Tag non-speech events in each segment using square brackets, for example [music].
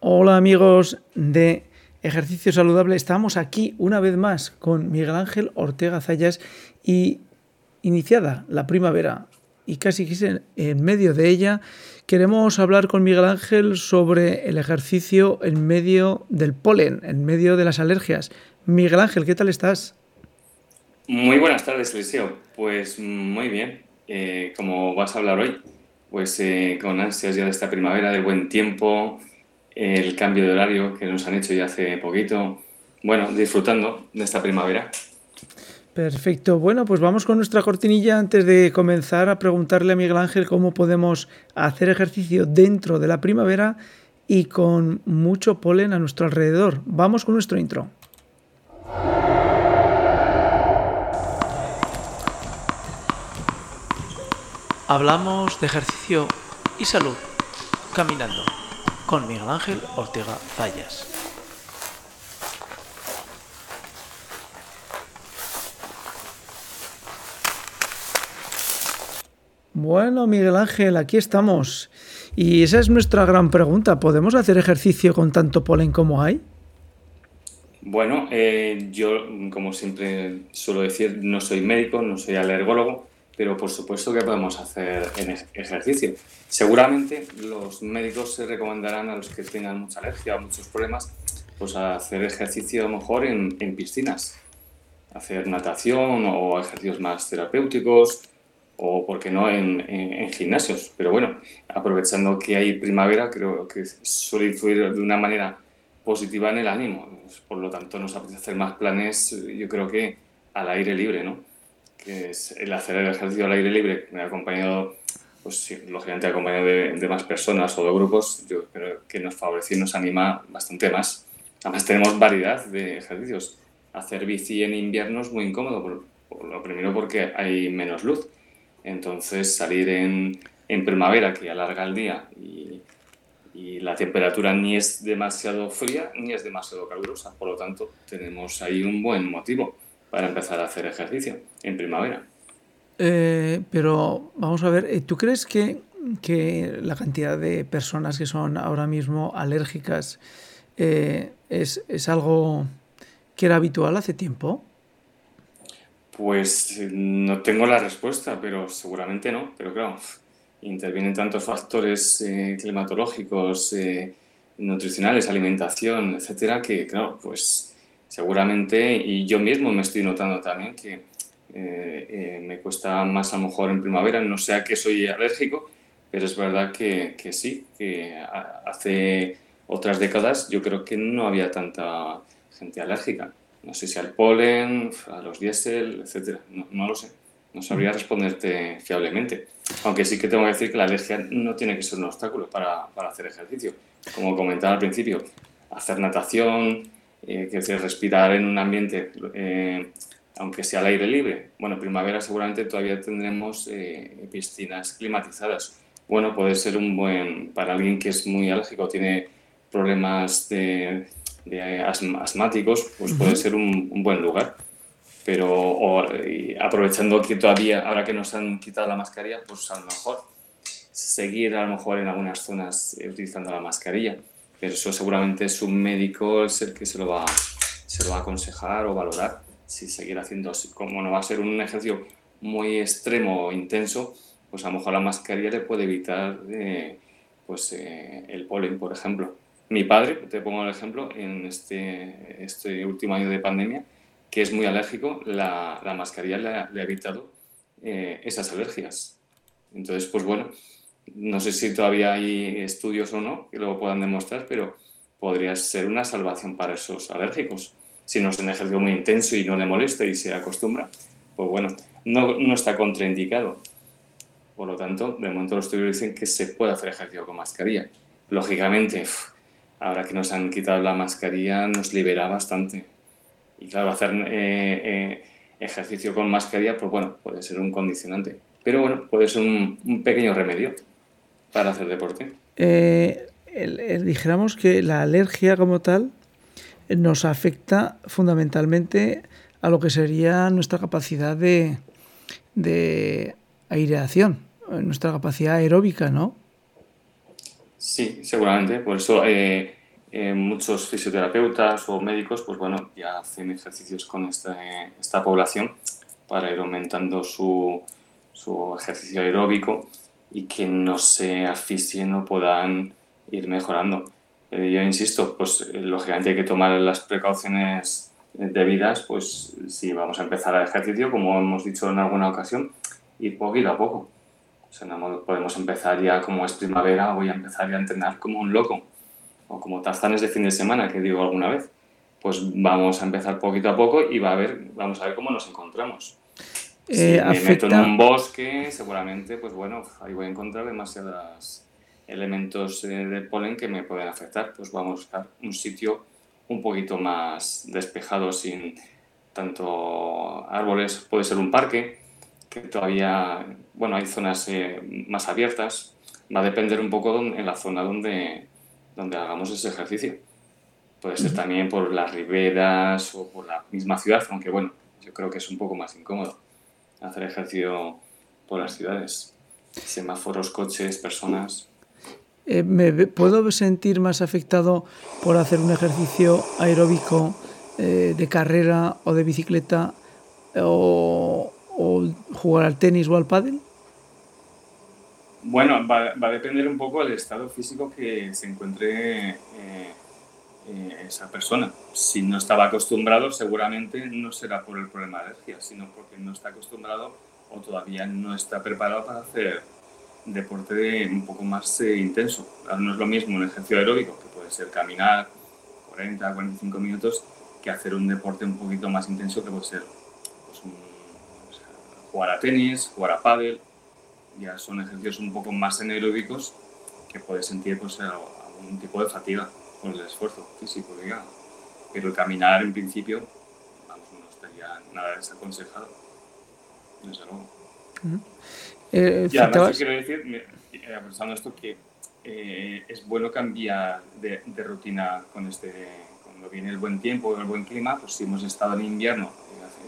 Hola amigos de Ejercicio Saludable. Estamos aquí una vez más con Miguel Ángel Ortega Zayas y iniciada la primavera y casi en medio de ella, queremos hablar con Miguel Ángel sobre el ejercicio en medio del polen, en medio de las alergias. Miguel Ángel, ¿qué tal estás? Muy buenas tardes, Eliseo. Pues muy bien. Eh, como vas a hablar hoy, pues eh, con ansias ya de esta primavera, del buen tiempo, el cambio de horario que nos han hecho ya hace poquito. Bueno, disfrutando de esta primavera. Perfecto. Bueno, pues vamos con nuestra cortinilla antes de comenzar a preguntarle a Miguel Ángel cómo podemos hacer ejercicio dentro de la primavera y con mucho polen a nuestro alrededor. Vamos con nuestro intro. Hablamos de ejercicio y salud caminando con Miguel Ángel Ortega Zayas. Bueno, Miguel Ángel, aquí estamos. Y esa es nuestra gran pregunta. ¿Podemos hacer ejercicio con tanto polen como hay? Bueno, eh, yo, como siempre suelo decir, no soy médico, no soy alergólogo, pero por supuesto que podemos hacer ejercicio. Seguramente los médicos se recomendarán a los que tengan mucha alergia o muchos problemas, pues hacer ejercicio a lo mejor en, piscinas, hacer natación o ejercicios más terapéuticos o, por qué no, en, gimnasios. Pero bueno, aprovechando que hay primavera, creo que suele influir de una manera positiva en el ánimo. Por lo tanto, nos apetece hacer más planes, yo creo que al aire libre, ¿no? Que es el hacer el ejercicio al aire libre, me ha acompañado, pues lógicamente acompañado de, más personas o de grupos, yo creo que nos favorece y nos anima bastante más. Además tenemos variedad de ejercicios. Hacer bici en invierno es muy incómodo, por, lo primero porque hay menos luz. Entonces salir en, en primavera, que alarga el día y, y la temperatura ni es demasiado fría ni es demasiado calurosa. Por lo tanto, tenemos ahí un buen motivo para empezar a hacer ejercicio en primavera. Eh, pero vamos a ver, eh, ¿tú crees que, que, la cantidad de personas que son ahora mismo alérgicas eh, es, es, algo que era habitual hace tiempo? Pues no tengo la respuesta, pero seguramente no. Pero claro, intervienen tantos factores climatológicos, nutricionales, alimentación, etcétera, que claro, pues seguramente, y yo mismo me estoy notando también que eh, eh, me cuesta más a lo mejor en primavera, no sé a qué soy alérgico, pero es verdad que, que sí, que hace otras décadas yo creo que no había tanta gente alérgica. No sé si al polen, a los diésel, etcétera. No, no, lo sé. No sabría responderte fiablemente. Aunque sí que tengo que decir que la alergia no tiene que ser un obstáculo para, para hacer ejercicio. Como comentaba al principio, hacer natación, eh, que decir, respirar en un ambiente, eh, aunque sea al aire libre. Bueno, primavera seguramente todavía tendremos eh, piscinas climatizadas. Bueno, puede ser un buen, para alguien que es muy alérgico, tiene problemas de, asmáticos, pues puede ser un, buen lugar. Pero aprovechando que todavía, ahora que nos han quitado la mascarilla, pues a lo mejor seguir a lo mejor en algunas zonas utilizando la mascarilla pero eso seguramente es un médico el que se lo va, se lo va a aconsejar o valorar si seguir haciendo así. Como no va a ser un ejercicio muy extremo o intenso, pues a lo mejor la mascarilla le puede evitar eh, pues, eh, el polen, por ejemplo. Mi padre, te pongo el ejemplo, en este, este último año de pandemia, que es muy alérgico, la, la mascarilla le ha, evitado eh, esas alergias. Entonces, pues bueno, no sé si todavía hay estudios o no que lo puedan demostrar, pero podría ser una salvación para esos alérgicos. Si no es un ejercicio muy intenso y no le molesta y se acostumbra, pues bueno, no, no está contraindicado. Por lo tanto, de momento los estudios dicen que se puede hacer ejercicio con mascarilla. Lógicamente, ahora que nos han quitado la mascarilla, nos libera bastante. Y claro, hacer eh, eh, ejercicio con mascarilla, pues bueno, puede ser un condicionante. Pero bueno, puede ser un pequeño remedio para hacer deporte? Eh, dijéramos que la alergia como tal nos afecta fundamentalmente a lo que sería nuestra capacidad de, de aireación, nuestra capacidad aeróbica, ¿no? Sí, seguramente. Por eso eh, eh, muchos fisioterapeutas o médicos, pues bueno, ya hacen ejercicios con esta, esta población para ir aumentando su, su ejercicio aeróbico y que no se asfixien o puedan ir mejorando. Eh, yo insisto, pues eh, lógicamente hay que tomar las precauciones debidas, pues si vamos a empezar el ejercicio, como hemos dicho en alguna ocasión, ir poquito a poco. O sea, no podemos empezar ya como es primavera, voy a empezar ya a entrenar como un loco, o como tazanes de fin de semana, que digo alguna vez. Pues vamos a empezar poquito a poco y va a ver, vamos a ver cómo nos encontramos. Si eh, me meto en un bosque, seguramente, pues bueno, ahí voy a encontrar demasiados elementos eh, de polen que me pueden afectar. Pues vamos a buscar un sitio un poquito más despejado, sin tanto árboles. Puede ser un parque, que todavía, bueno, hay zonas eh, más abiertas. Va a depender un poco en la zona donde, donde hagamos ese ejercicio. Puede ser también por las riberas o por la misma ciudad, aunque bueno, yo creo que es un poco más incómodo hacer ejercicio por las ciudades. Semáforos, coches, personas. Eh, ¿Me puedo sentir más afectado por hacer un ejercicio aeróbico eh, de carrera o de bicicleta o, jugar al tenis o al pádel? Bueno, va, a depender un poco del estado físico que se encuentre eh, eh, esa persona. Si no estaba acostumbrado, seguramente no será por el problema de alergia, sino porque no está acostumbrado o todavía no está preparado para hacer deporte un poco más eh, intenso. No es lo mismo un ejercicio aeróbico, que puede ser caminar 40, 45 minutos, que hacer un deporte un poquito más intenso, que puede ser pues, jugar a tenis, jugar a pádel. Ya son ejercicios un poco más anaeróbicos que puede sentir pues, algún tipo de fatiga con el esfuerzo físico, digamos. Pero caminar, en principio, vamos, no estaría nada desaconsejado, desde luego. Eh, y además, quiero decir, eh, pensando esto, que eh, es bueno cambiar de, de, rutina con este, cuando viene el buen tiempo, el buen clima, pues si hemos estado en invierno,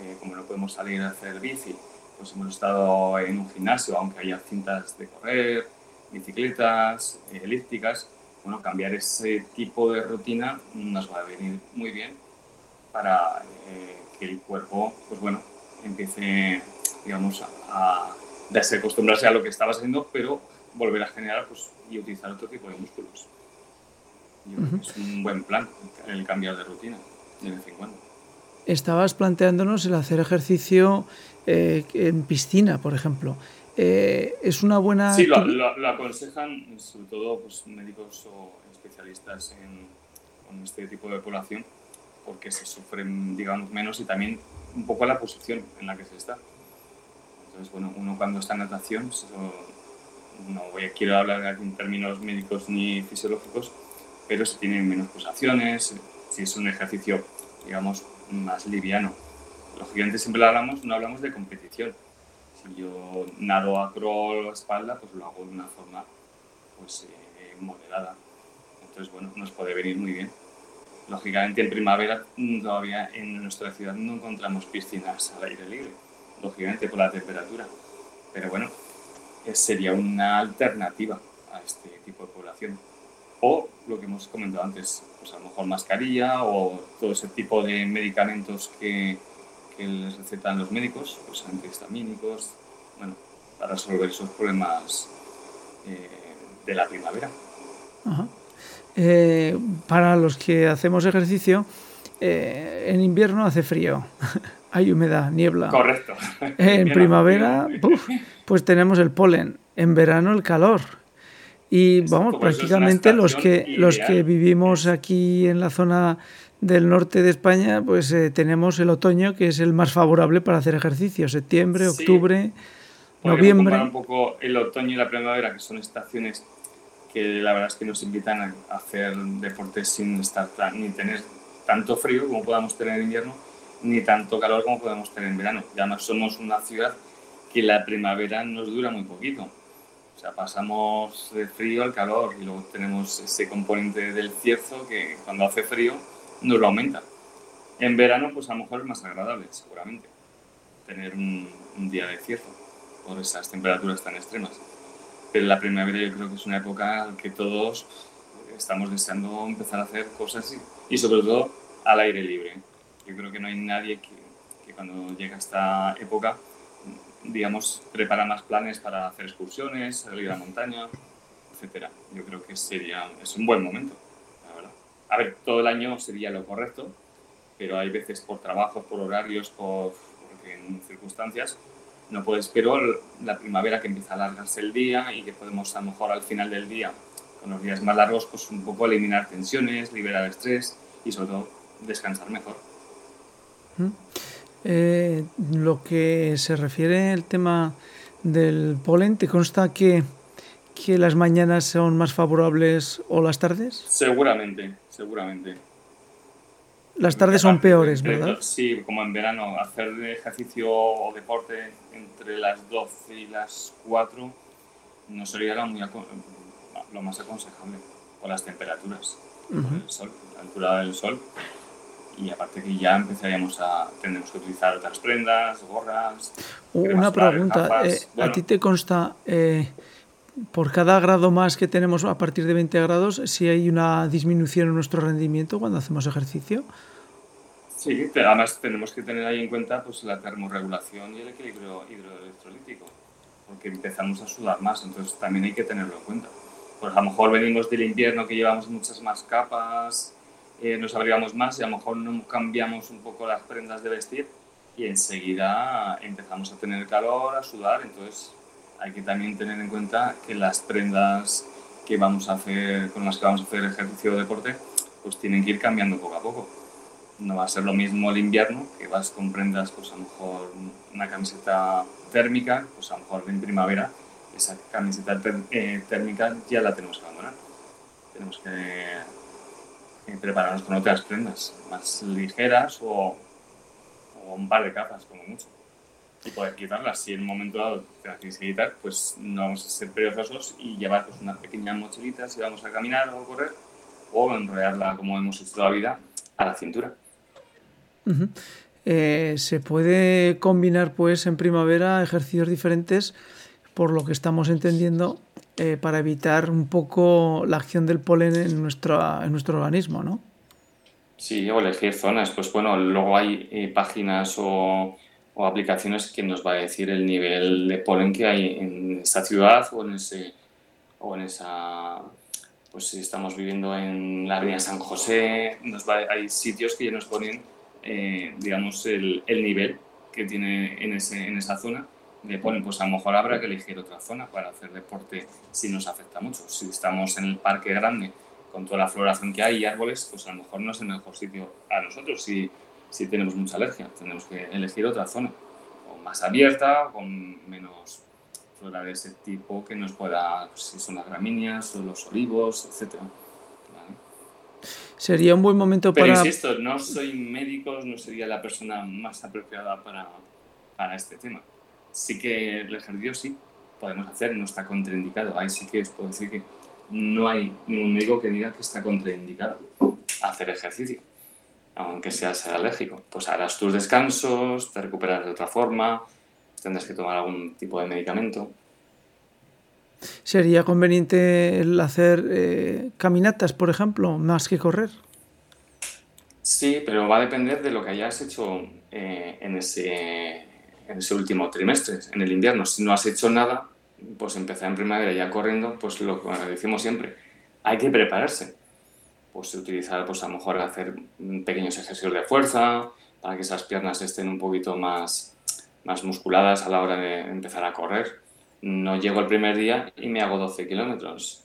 eh, como no podemos salir a hacer bici, pues hemos estado en un gimnasio, aunque haya cintas de correr, bicicletas, elípticas, bueno, cambiar ese tipo de rutina nos va a venir muy bien para eh, que el cuerpo, pues bueno, empiece, digamos, a, desacostumbrarse a lo que estaba haciendo, pero volver a generar pues, y utilizar otro tipo de músculos. Yo creo que es un buen plan el cambiar de rutina de vez en cuando. Estabas planteándonos el hacer ejercicio eh, en piscina, por ejemplo. Eh, es una buena... Sí, lo, aconsejan sobre todo pues, médicos o especialistas en, con este tipo de población porque se sufren, digamos, menos y también un poco la posición en la que se está. Entonces, bueno, uno cuando está en natación, no voy a, quiero hablar en términos médicos ni fisiológicos, pero se tienen menos pulsaciones, si es un ejercicio, digamos, más liviano. Lógicamente siempre hablamos, no hablamos de competición, si yo nado a crawl o espalda, pues lo hago de una forma pues, eh, moderada. Entonces, bueno, nos puede venir muy bien. Lógicamente, en primavera todavía en nuestra ciudad no encontramos piscinas al aire libre, lógicamente por la temperatura. Pero bueno, eh, sería una alternativa a este tipo de población. O lo que hemos comentado antes, pues a lo mejor mascarilla o todo ese tipo de medicamentos que, que les recetan los médicos, pues antihistamínicos, bueno, para resolver esos problemas eh, de la primavera. Eh, para los que hacemos ejercicio, eh, en invierno hace frío, [laughs] hay humedad, niebla. Correcto. [laughs] En primavera, [laughs] pues tenemos el polen, en verano el calor. Y vamos, prácticamente los que, los que vivimos aquí en la zona del norte de España, pues eh, tenemos el otoño, que es el más favorable para hacer ejercicio, septiembre, octubre, noviembre. un poco el otoño y la primavera, que son estaciones que la verdad es que nos invitan a hacer deportes sin estar ni tener tanto frío como podamos tener en invierno, ni tanto calor como podemos tener en verano. Y además somos una ciudad que la primavera nos dura muy poquito. O sea, pasamos de frío al calor y luego tenemos ese componente del cierzo que cuando hace frío nos lo aumenta. En verano, pues a lo mejor es más agradable, seguramente, tener un, día de cierzo por esas temperaturas tan extremas. Pero la primavera yo creo que es una época que todos estamos deseando empezar a hacer cosas y, y sobre todo al aire libre. Yo creo que no hay nadie que, que cuando llega esta época, digamos, prepara más planes para hacer excursiones, salir a la montaña, etcétera. Yo creo que sería, es un buen momento. A ver, todo el año sería lo correcto, pero hay veces por trabajos, por horarios, por, en circunstancias no puedes, pero la primavera que empieza a alargarse el día y que podemos a lo mejor al final del día, con los días más largos, pues un poco eliminar tensiones, liberar estrés y sobre todo descansar mejor. Eh, lo que se refiere al tema del polen, ¿te consta que, que las mañanas son más favorables o las tardes? Seguramente, seguramente. Las tardes son peores, ¿verdad? Sí, como en verano, hacer ejercicio o deporte entre las 12 y las 4 no sería lo, muy lo más aconsejable por las temperaturas, el sol, la altura del sol. Y aparte que ya empezaríamos a, tendremos que utilizar otras prendas, gorras. Una pregunta, eh, ¿a ti te consta eh, por cada grado más que tenemos a partir de 20 grados si hay una disminución en nuestro rendimiento cuando hacemos ejercicio? Sí, pero además tenemos que tener ahí en cuenta pues, la termorregulación y el equilibrio hidroelectrolítico, porque empezamos a sudar más, entonces también hay que tenerlo en cuenta. Pues a lo mejor venimos del invierno que llevamos muchas más capas, eh, nos abrigamos más y a lo mejor no cambiamos un poco las prendas de vestir y enseguida empezamos a tener calor, a sudar, entonces hay que también tener en cuenta que las prendas que vamos a hacer, con las que vamos a hacer ejercicio o deporte, pues tienen que ir cambiando poco a poco no va a ser lo mismo el invierno, que vas con prendas, pues a lo mejor una camiseta térmica, pues a lo mejor en primavera esa camiseta eh, térmica ya la tenemos que abandonar. Tenemos que prepararnos con otras prendas más ligeras o, un par de capas, como mucho. Y poder quitarlas. Si en un momento dado te las tienes que quitar, pues no vamos a ser perezosos y llevar pues, unas pequeñas mochilitas si vamos a caminar o a correr o enrollarla como hemos hecho toda la vida a la cintura. Eh, se puede combinar pues en primavera ejercicios diferentes por lo que estamos entendiendo eh, para evitar un poco la acción del polen en nuestro, en nuestro organismo, ¿no? Sí, o elegir zonas. Pues bueno, luego hay eh, páginas o, o, aplicaciones que nos va a decir el nivel de polen que hay en esa ciudad o en ese o en esa pues si estamos viviendo en la avenida San José, nos va, hay sitios que ya nos ponen eh, digamos, el, el, nivel que tiene en, ese, en esa zona, le ponen, pues a lo mejor habrá que elegir otra zona para hacer deporte si nos afecta mucho. Si estamos en el parque grande con toda la floración que hay y árboles, pues a lo mejor no es el mejor sitio a nosotros si, si tenemos mucha alergia. Tenemos que elegir otra zona, o más abierta, con menos flora de ese tipo que nos pueda, pues, si son las gramíneas o los olivos, etcétera. Sería un buen momento para... Pero insisto, no soy médico, no sería la persona más apropiada para, para este tema. Sí que el ejercicio sí podemos hacer, no está contraindicado. Ahí sí que os puedo decir que no hay ningún médico que diga que está contraindicado hacer ejercicio, aunque seas alérgico. Pues harás tus descansos, te recuperas de otra forma, tendrás que tomar algún tipo de medicamento. ¿Sería conveniente el hacer eh, caminatas, por ejemplo, más que correr? Sí, pero va a depender de lo que hayas hecho eh, en, ese, en ese último trimestre, en el invierno. Si no has hecho nada, pues empezar en primavera ya corriendo, pues lo que decimos siempre, hay que prepararse. Pues utilizar, pues a lo mejor hacer pequeños ejercicios de fuerza para que esas piernas estén un poquito más, más musculadas a la hora de empezar a correr no llego el primer día y me hago 12 kilómetros.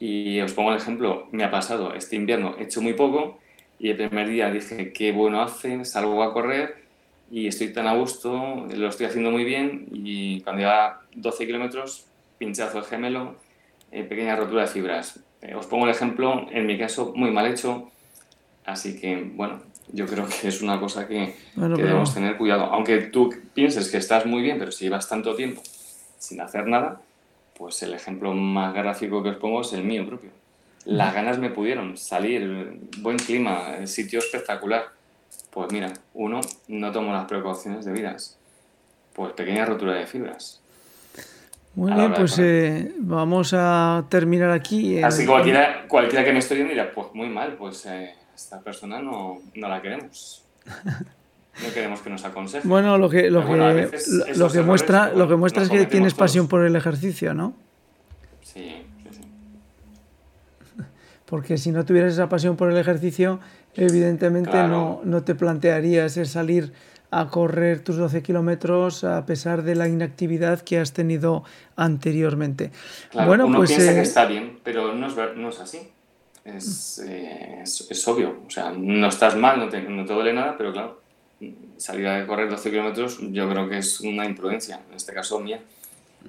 Y os pongo el ejemplo, me ha pasado este invierno, he hecho muy poco y el primer día dije, qué bueno hace, salgo a correr y estoy tan a gusto, lo estoy haciendo muy bien y cuando lleva 12 kilómetros, pinchazo el gemelo, eh, pequeña rotura de fibras. Eh, os pongo el ejemplo, en mi caso, muy mal hecho, así que bueno, yo creo que es una cosa que, debemos tener cuidado. Aunque tú pienses que estás muy bien, pero si llevas tanto tiempo sin hacer nada, pues el ejemplo más gráfico que os pongo es el mío propio. Las ganas me pudieron salir, buen clima, el sitio espectacular. Pues mira, uno, no tomo las precauciones debidas. Pues pequeña rotura de fibras. Muy bien, pues eh, vamos a terminar aquí. en- Así que cualquiera, cualquiera que me esté viendo dirá, pues muy mal, pues eh, esta persona no, no la queremos. [laughs] No queremos que nos aconseje. Bueno, lo que, lo bueno, que, lo- que muestra, lo que muestra es que tienes pasión por el ejercicio, ¿no? Sí, sí, sí. [laughs] Porque si no tuvieras esa pasión por el ejercicio, evidentemente Claro. no, no te plantearías el salir a correr tus 12 kilómetros a pesar de la inactividad que has tenido anteriormente. Claro, bueno, uno pues piensa que eh, está bien, pero no es, no es así. Es, eh, es, es obvio. O sea, no estás mal, no te, no te duele nada, pero claro, salir a correr 12 kilómetros yo creo que es una imprudencia, en este caso mía.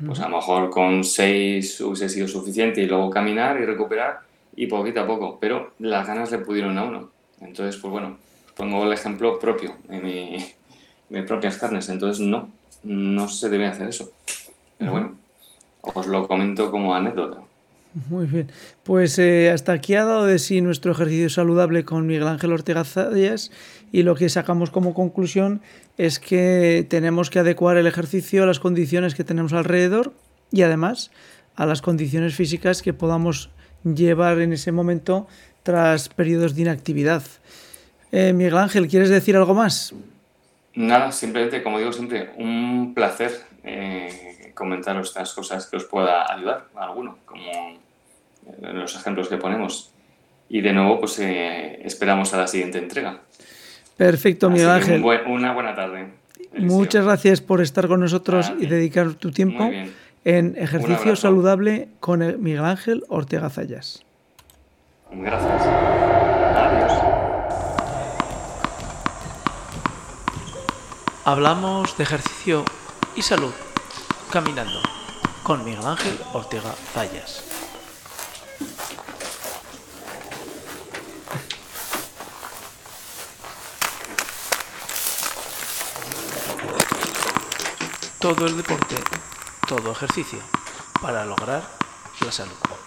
Pues a lo mejor con 6 hubiese sido suficiente y luego caminar y recuperar y poquito a poco, pero las ganas le pudieron a uno. Entonces, pues bueno, pongo el ejemplo propio en mi, mis propias carnes. Entonces, no, no se debe hacer eso. Pero bueno, os lo comento como anécdota. Muy bien. Pues eh, hasta aquí ha dado de sí nuestro ejercicio saludable con Miguel Ángel Ortega Zayas y lo que sacamos como conclusión es que tenemos que adecuar el ejercicio a las condiciones que tenemos alrededor y además a las condiciones físicas que podamos llevar en ese momento tras periodos de inactividad. Eh, Miguel Ángel, ¿quieres decir algo más? Nada, simplemente, como digo siempre, un placer eh, comentaros estas cosas que os pueda ayudar a alguno, como eh, los ejemplos que ponemos. Y de nuevo, pues eh, esperamos a la siguiente entrega. Perfecto, Miguel Ángel. un buen- una buena tarde. Muchas gracias por estar con nosotros y dedicar tu tiempo en Ejercicio. Saludable con el Miguel Ángel Ortega Zayas. Gracias. Hablamos de ejercicio y salud caminando con Miguel Ángel Ortega Zayas. Todo el deporte, todo ejercicio para lograr la salud.